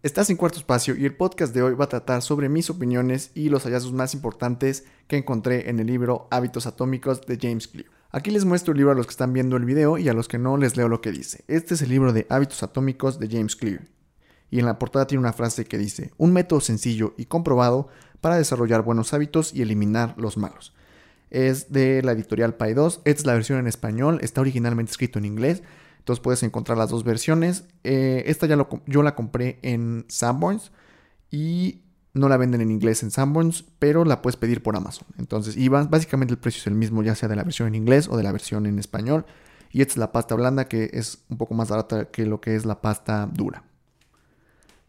Estás en Cuarto Espacio y el podcast de hoy va a tratar sobre mis opiniones y los hallazgos más importantes que encontré en el libro Hábitos Atómicos de James Clear. Aquí les muestro el libro a los que están viendo el video y a los que no les leo lo que dice. Este es el libro de Hábitos Atómicos de James Clear. Y en la portada tiene una frase que dice, un método sencillo y comprobado para desarrollar buenos hábitos y eliminar los malos. Es de la editorial Pi 2, esta es la versión en español, está originalmente escrito en inglés, entonces puedes encontrar las dos versiones. Eh, esta ya lo, yo la compré en Sanborns y no la venden en inglés en Sanborns, pero la puedes pedir por Amazon. Entonces, y básicamente el precio es el mismo, ya sea de la versión en inglés o de la versión en español. Y esta es la pasta blanda que es un poco más barata que lo que es la pasta dura.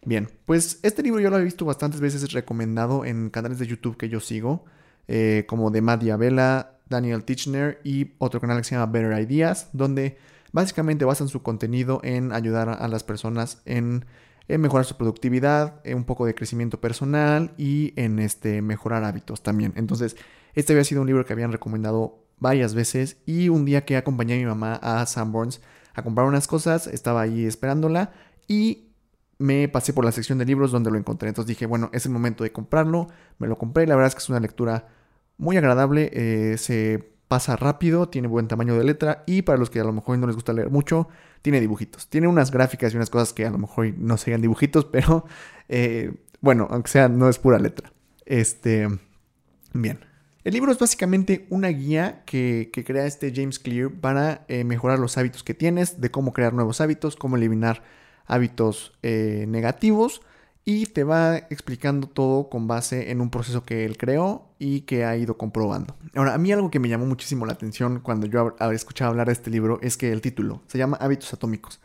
Bien, pues este libro yo lo he visto bastantes veces recomendado en canales de YouTube que yo sigo, eh, como de Matt Diabella, Daniel Tichner y otro canal que se llama Better Ideas, donde Básicamente basan su contenido en ayudar a las personas en, mejorar su productividad, en un poco de crecimiento personal y en este, mejorar hábitos también. Entonces, este había sido un libro que habían recomendado varias veces y un día que acompañé a mi mamá a Sanborns a comprar unas cosas, estaba ahí esperándola y me pasé por la sección de libros donde lo encontré. Entonces dije, bueno, es el momento de comprarlo. Me lo compré. La verdad es que es una lectura muy agradable. Eh, se pasa rápido, tiene buen tamaño de letra y para los que a lo mejor no les gusta leer mucho, tiene dibujitos. Tiene unas gráficas y unas cosas que a lo mejor no serían dibujitos, pero eh, bueno, aunque sea, no es pura letra. Este, bien. El libro es básicamente una guía que, crea este James Clear para eh, mejorar los hábitos que tienes, de cómo crear nuevos hábitos, cómo eliminar hábitos eh, negativos y te va explicando todo con base en un proceso que él creó y que ha ido comprobando. Ahora, a mí algo que me llamó muchísimo la atención cuando yo escuchado hablar de este libro es que el título se llama Hábitos Atómicos.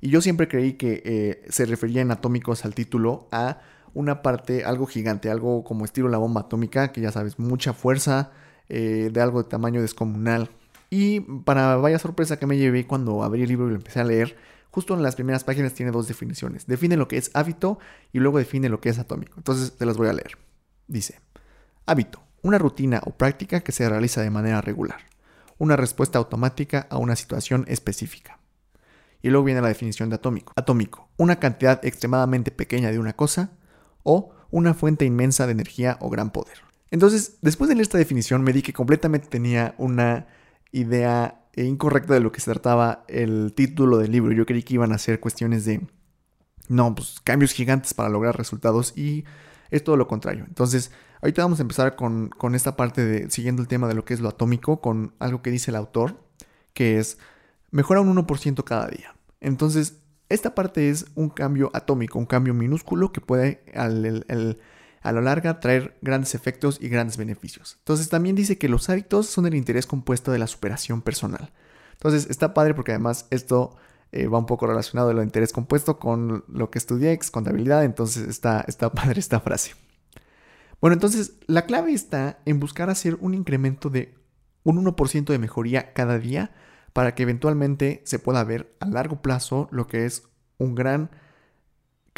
Y yo siempre creí que eh, se refería en atómicos al título a una parte, algo gigante, algo como estilo la bomba atómica, que ya sabes, mucha fuerza, eh, de algo de tamaño descomunal. Y para vaya sorpresa que me llevé cuando abrí el libro y lo empecé a leer, justo en las primeras páginas tiene dos definiciones. Define lo que es hábito y luego define lo que es atómico. Entonces te las voy a leer. Dice, hábito, una rutina o práctica que se realiza de manera regular. Una respuesta automática a una situación específica. Y luego viene la definición de atómico. Atómico, una cantidad extremadamente pequeña de una cosa o una fuente inmensa de energía o gran poder. Entonces, después de leer esta definición, me di que completamente tenía una idea incorrecta de lo que se trataba el título del libro. Yo creí que iban a ser cuestiones de, no, pues cambios gigantes para lograr resultados y es todo lo contrario. Entonces, ahorita vamos a empezar con, con esta parte de, siguiendo el tema de lo que es lo atómico, con algo que dice el autor, que es, mejora un 1% cada día. Entonces, esta parte es un cambio atómico, un cambio minúsculo que puede a lo larga traer grandes efectos y grandes beneficios. Entonces también dice que los hábitos son el interés compuesto de la superación personal. Entonces está padre porque además esto eh, va un poco relacionado del interés compuesto con lo que estudié, ex contabilidad, entonces está, está padre esta frase. Bueno, entonces la clave está en buscar hacer un incremento de un 1% de mejoría cada día para que eventualmente se pueda ver a largo plazo lo que es un gran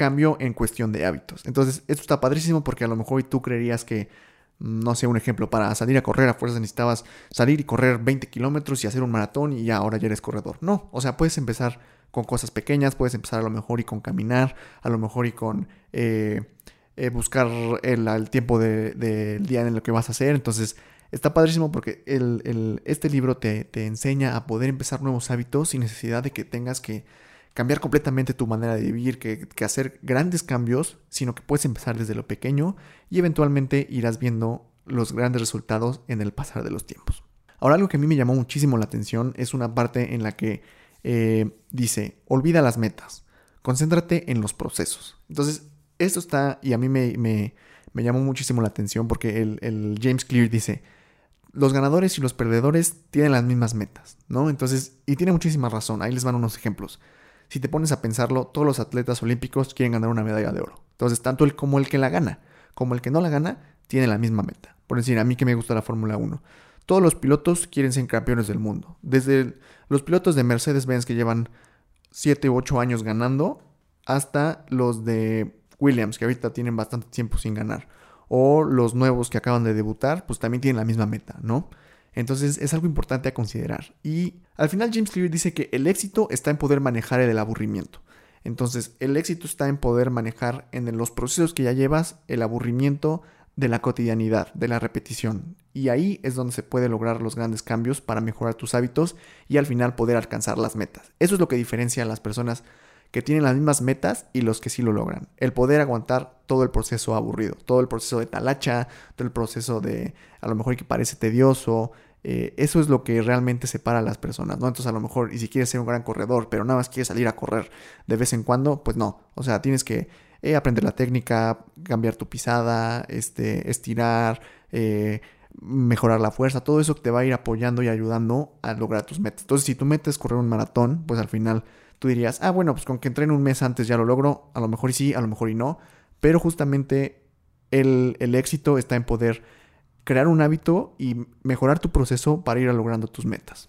cambio en cuestión de hábitos. Entonces, esto está padrísimo porque a lo mejor tú creerías que, no sé, un ejemplo, para salir a correr a fuerzas necesitabas salir y correr 20 kilómetros y hacer un maratón y ya ahora ya eres corredor. No, o sea, puedes empezar con cosas pequeñas, puedes empezar a lo mejor y con caminar, a lo mejor y con eh, eh, buscar el, tiempo del día en lo que vas a hacer. Entonces, está padrísimo porque el, este libro te, te enseña a poder empezar nuevos hábitos sin necesidad de que tengas que cambiar completamente tu manera de vivir, que, hacer grandes cambios, sino que puedes empezar desde lo pequeño y eventualmente irás viendo los grandes resultados en el pasar de los tiempos. Ahora algo que a mí me llamó muchísimo la atención es una parte en la que eh, dice, olvida las metas, concéntrate en los procesos. Entonces, esto está, y a mí me, me, llamó muchísimo la atención porque el, el, James Clear dice, los ganadores y los perdedores tienen las mismas metas, ¿no? Entonces, y tiene muchísima razón, ahí les van unos ejemplos si te pones a pensarlo, todos los atletas olímpicos quieren ganar una medalla de oro. Entonces, tanto el como el que la gana, como el que no la gana, tiene la misma meta. Por decir, a mí que me gusta la Fórmula 1. Todos los pilotos quieren ser campeones del mundo. Desde los pilotos de Mercedes-Benz que llevan 7 u 8 años ganando, hasta los de Williams, que ahorita tienen bastante tiempo sin ganar. O los nuevos que acaban de debutar, pues también tienen la misma meta, ¿no? Entonces es algo importante a considerar. Y al final James Clear dice que el éxito está en poder manejar el aburrimiento. Entonces, el éxito está en poder manejar en los procesos que ya llevas el aburrimiento de la cotidianidad, de la repetición. Y ahí es donde se puede lograr los grandes cambios para mejorar tus hábitos y al final poder alcanzar las metas. Eso es lo que diferencia a las personas que tienen las mismas metas y los que sí lo logran. El poder aguantar todo el proceso aburrido, todo el proceso de talacha, todo el proceso de a lo mejor que parece tedioso. Eh, eso es lo que realmente separa a las personas, ¿no? Entonces a lo mejor, y si quieres ser un gran corredor, pero nada más quieres salir a correr de vez en cuando, pues no. O sea, tienes que eh, aprender la técnica, cambiar tu pisada, este, estirar, eh, mejorar la fuerza, todo eso te va a ir apoyando y ayudando a lograr tus metas. Entonces, si tu meta es correr un maratón, pues al final tú dirías, ah, bueno, pues con que entrene un mes antes ya lo logro, a lo mejor y sí, a lo mejor y no, pero justamente el, el éxito está en poder crear un hábito y mejorar tu proceso para ir logrando tus metas.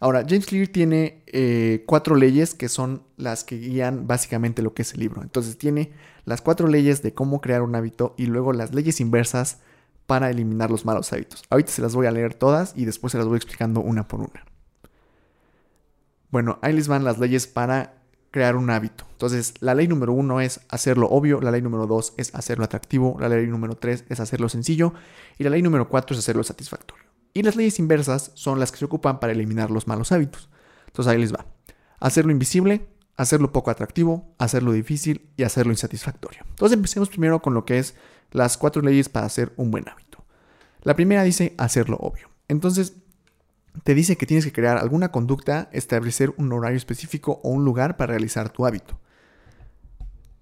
Ahora, James Clear tiene eh, cuatro leyes que son las que guían básicamente lo que es el libro. Entonces tiene las cuatro leyes de cómo crear un hábito y luego las leyes inversas para eliminar los malos hábitos. Ahorita se las voy a leer todas y después se las voy explicando una por una. Bueno, ahí les van las leyes para crear un hábito. Entonces, la ley número uno es hacerlo obvio, la ley número dos es hacerlo atractivo, la ley número tres es hacerlo sencillo y la ley número cuatro es hacerlo satisfactorio. Y las leyes inversas son las que se ocupan para eliminar los malos hábitos. Entonces ahí les va. Hacerlo invisible, hacerlo poco atractivo, hacerlo difícil y hacerlo insatisfactorio. Entonces empecemos primero con lo que es las cuatro leyes para hacer un buen hábito. La primera dice hacerlo obvio. Entonces te dice que tienes que crear alguna conducta, establecer un horario específico o un lugar para realizar tu hábito.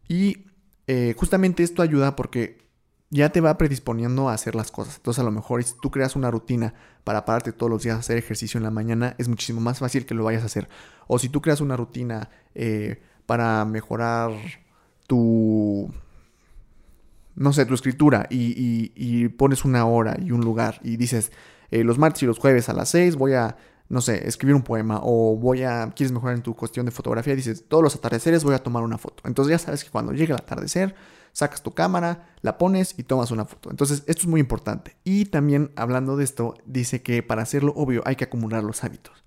Y eh, justamente esto ayuda porque ya te va predisponiendo a hacer las cosas. Entonces a lo mejor si tú creas una rutina para pararte todos los días a hacer ejercicio en la mañana, es muchísimo más fácil que lo vayas a hacer. O si tú creas una rutina eh, para mejorar tu, no sé, tu escritura y, pones una hora y un lugar y dices, eh, los martes y los jueves a las 6 voy a, no sé, escribir un poema o voy a, quieres mejorar en tu cuestión de fotografía, dices, todos los atardeceres voy a tomar una foto. Entonces ya sabes que cuando llegue el atardecer, sacas tu cámara, la pones y tomas una foto. Entonces, esto es muy importante. Y también hablando de esto, dice que para hacerlo obvio hay que acumular los hábitos.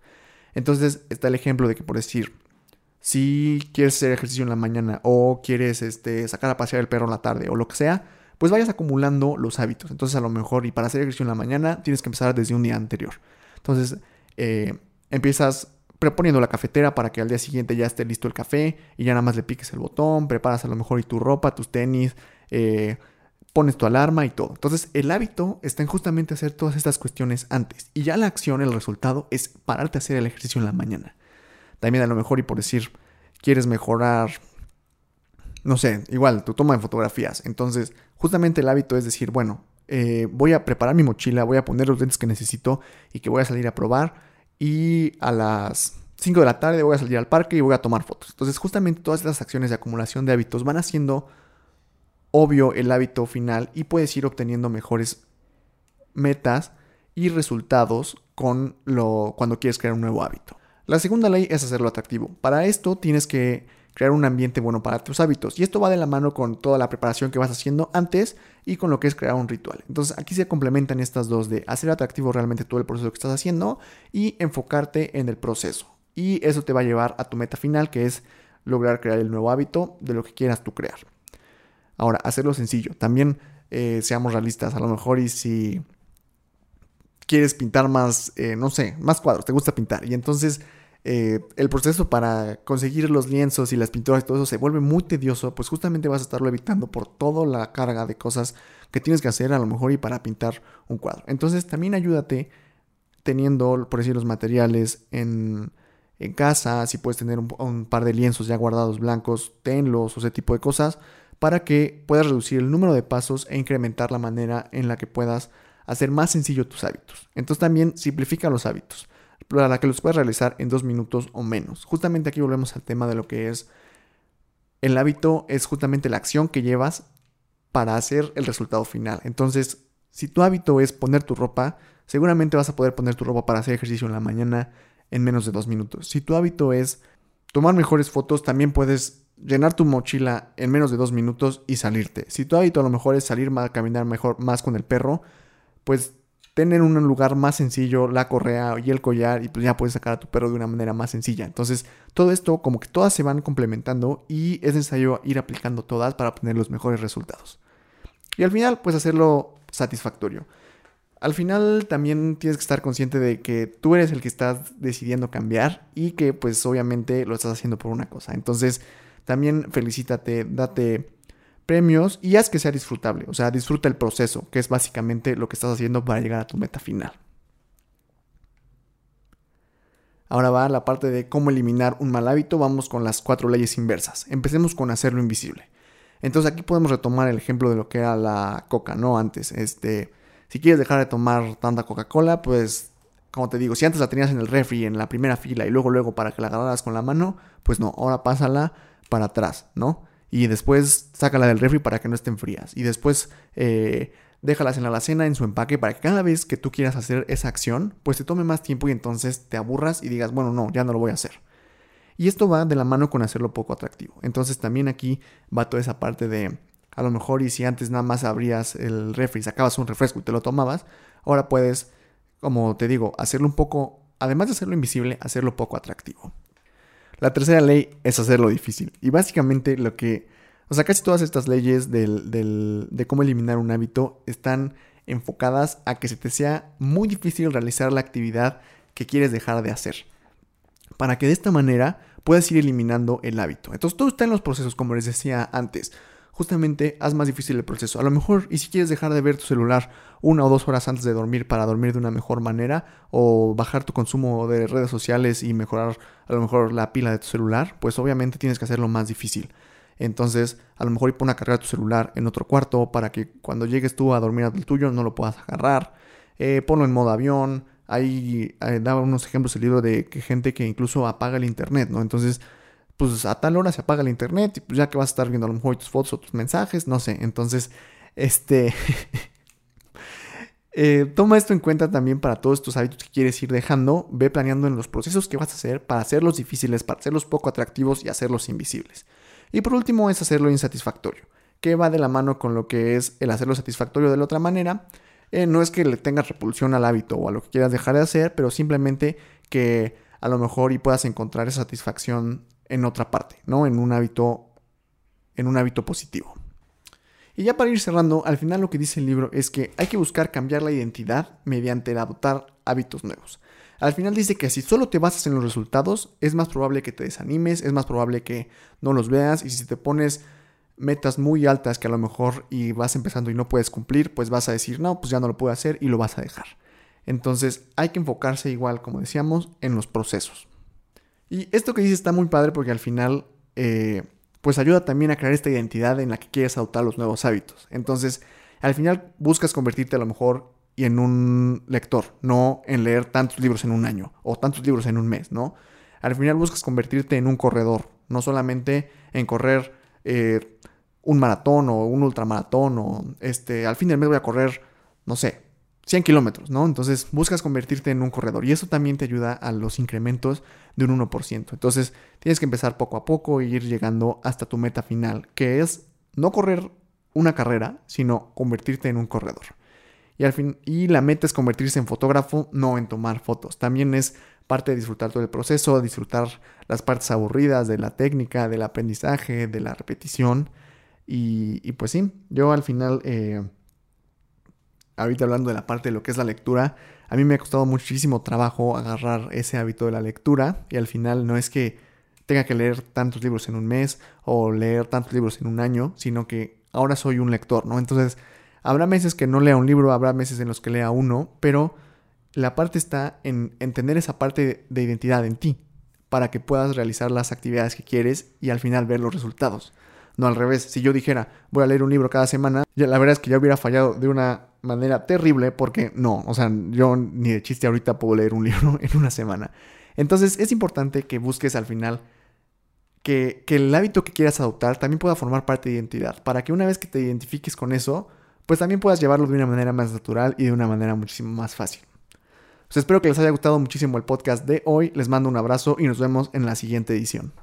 Entonces, está el ejemplo de que, por decir, si quieres hacer ejercicio en la mañana o quieres este, sacar a pasear el perro en la tarde o lo que sea, pues vayas acumulando los hábitos. Entonces, a lo mejor, y para hacer ejercicio en la mañana, tienes que empezar desde un día anterior. Entonces, eh, empiezas preponiendo la cafetera para que al día siguiente ya esté listo el café y ya nada más le piques el botón, preparas a lo mejor y tu ropa, tus tenis, eh, pones tu alarma y todo. Entonces el hábito está en justamente hacer todas estas cuestiones antes y ya la acción, el resultado es pararte a hacer el ejercicio en la mañana. También a lo mejor y por decir, quieres mejorar, no sé, igual tu toma de fotografías. Entonces justamente el hábito es decir, bueno, eh, voy a preparar mi mochila, voy a poner los lentes que necesito y que voy a salir a probar y a las 5 de la tarde voy a salir al parque y voy a tomar fotos. Entonces justamente todas estas acciones de acumulación de hábitos van haciendo obvio el hábito final y puedes ir obteniendo mejores metas y resultados con lo cuando quieres crear un nuevo hábito. La segunda ley es hacerlo atractivo. Para esto tienes que crear un ambiente bueno para tus hábitos. Y esto va de la mano con toda la preparación que vas haciendo antes y con lo que es crear un ritual. Entonces aquí se complementan estas dos de hacer atractivo realmente todo el proceso que estás haciendo y enfocarte en el proceso. Y eso te va a llevar a tu meta final que es lograr crear el nuevo hábito de lo que quieras tú crear. Ahora, hacerlo sencillo. También eh, seamos realistas. A lo mejor y si quieres pintar más, eh, no sé, más cuadros, te gusta pintar. Y entonces eh, el proceso para conseguir los lienzos y las pinturas y todo eso se vuelve muy tedioso, pues justamente vas a estarlo evitando por toda la carga de cosas que tienes que hacer a lo mejor y para pintar un cuadro. Entonces también ayúdate teniendo, por decir, los materiales en, casa, si puedes tener un, par de lienzos ya guardados blancos, tenlos o ese tipo de cosas, para que puedas reducir el número de pasos e incrementar la manera en la que puedas hacer más sencillo tus hábitos. Entonces también simplifica los hábitos para que los puedas realizar en dos minutos o menos. Justamente aquí volvemos al tema de lo que es el hábito, es justamente la acción que llevas para hacer el resultado final. Entonces, si tu hábito es poner tu ropa, seguramente vas a poder poner tu ropa para hacer ejercicio en la mañana en menos de dos minutos. Si tu hábito es tomar mejores fotos, también puedes llenar tu mochila en menos de dos minutos y salirte. Si tu hábito a lo mejor es salir a caminar mejor más con el perro, pues tener un lugar más sencillo la correa y el collar y pues ya puedes sacar a tu perro de una manera más sencilla. Entonces, todo esto como que todas se van complementando y es necesario ir aplicando todas para obtener los mejores resultados. Y al final, pues hacerlo satisfactorio. Al final también tienes que estar consciente de que tú eres el que estás decidiendo cambiar y que pues obviamente lo estás haciendo por una cosa. Entonces, también felicítate, date premios y haz que sea disfrutable. O sea, disfruta el proceso, que es básicamente lo que estás haciendo para llegar a tu meta final. Ahora va la parte de cómo eliminar un mal hábito. Vamos con las cuatro leyes inversas. Empecemos con hacerlo invisible. Entonces aquí podemos retomar el ejemplo de lo que era la coca, ¿no? Antes, este, si quieres dejar de tomar tanta Coca-Cola, pues, como te digo, si antes la tenías en el refri, en la primera fila y luego, luego para que la agarraras con la mano, pues no, ahora pásala para atrás, ¿no? Y después sácala del refri para que no estén frías. Y después eh, déjalas en la alacena en su empaque para que cada vez que tú quieras hacer esa acción, pues te tome más tiempo y entonces te aburras y digas, bueno, no, ya no lo voy a hacer. Y esto va de la mano con hacerlo poco atractivo. Entonces también aquí va toda esa parte de, a lo mejor, y si antes nada más abrías el refri, sacabas un refresco y te lo tomabas, ahora puedes, como te digo, hacerlo un poco, además de hacerlo invisible, hacerlo poco atractivo. La tercera ley es hacerlo difícil. Y básicamente lo que... O sea, casi todas estas leyes de cómo eliminar un hábito están enfocadas a que se te sea muy difícil realizar la actividad que quieres dejar de hacer. Para que de esta manera puedas ir eliminando el hábito. Entonces todo está en los procesos, como les decía antes justamente haz más difícil el proceso. A lo mejor, y si quieres dejar de ver tu celular una o dos horas antes de dormir para dormir de una mejor manera, o bajar tu consumo de redes sociales y mejorar a lo mejor la pila de tu celular, pues obviamente tienes que hacerlo más difícil. Entonces, a lo mejor pon a cargar tu celular en otro cuarto para que cuando llegues tú a dormir al tuyo no lo puedas agarrar. Eh, ponlo en modo avión. Ahí eh, daba unos ejemplos el libro de que gente que incluso apaga el internet, ¿no? Entonces, pues a tal hora se apaga el internet y pues ya que vas a estar viendo a lo mejor tus fotos o tus mensajes, no sé. Entonces, este... Eh, toma esto en cuenta también para todos estos hábitos que quieres ir dejando. Ve planeando en los procesos que vas a hacer para hacerlos difíciles, para hacerlos poco atractivos y hacerlos invisibles. Y por último es hacerlo insatisfactorio, que va de la mano con lo que es el hacerlo satisfactorio de la otra manera. Eh, no es que le tengas repulsión al hábito o a lo que quieras dejar de hacer, pero simplemente que a lo mejor y puedas encontrar esa satisfacción en otra parte, ¿no? En un hábito, en un hábito positivo. Y ya para ir cerrando, al final lo que dice el libro es que hay que buscar cambiar la identidad mediante adoptar hábitos nuevos. Al final dice que si solo te basas en los resultados, es más probable que te desanimes, es más probable que no los veas y si te pones metas muy altas que a lo mejor y vas empezando y no puedes cumplir, pues vas a decir, no, pues ya no lo puedo hacer y lo vas a dejar. Entonces hay que enfocarse igual, como decíamos, en los procesos. Y esto que dice está muy padre porque al final, eh, pues ayuda también a crear esta identidad en la que quieres adoptar los nuevos hábitos. Entonces, al final buscas convertirte a lo mejor en un lector, no en leer tantos libros en un año o tantos libros en un mes, ¿no? Al final buscas convertirte en un corredor, no solamente en correr eh, un maratón o un ultramaratón o este, al fin del mes voy a correr, no sé, 100 kilómetros, ¿no? Entonces buscas convertirte en un corredor y eso también te ayuda a los incrementos de un 1%. Entonces tienes que empezar poco a poco e ir llegando hasta tu meta final, que es no correr una carrera, sino convertirte en un corredor. Y, al fin, y la meta es convertirse en fotógrafo, no en tomar fotos. También es parte de disfrutar todo el proceso, disfrutar las partes aburridas de la técnica, del aprendizaje, de la repetición. Y, pues sí, yo al final... Eh, ahorita hablando de la parte de lo que es la lectura, a mí me ha costado muchísimo trabajo agarrar ese hábito de la lectura y al final no es que tenga que leer tantos libros en un mes o leer tantos libros en un año, sino que ahora soy un lector, ¿no? Entonces, habrá meses que no lea un libro, habrá meses en los que lea uno, pero la parte está en entender esa parte de identidad en ti para que puedas realizar las actividades que quieres y al final ver los resultados. No al revés, si yo dijera voy a leer un libro cada semana, ya la verdad es que ya hubiera fallado de una manera terrible porque no, o sea, yo ni de chiste ahorita puedo leer un libro en una semana. Entonces es importante que busques al final que, que, el hábito que quieras adoptar también pueda formar parte de identidad, para que una vez que te identifiques con eso, pues también puedas llevarlo de una manera más natural y de una manera muchísimo más fácil. Pues espero que les haya gustado muchísimo el podcast de hoy, les mando un abrazo y nos vemos en la siguiente edición.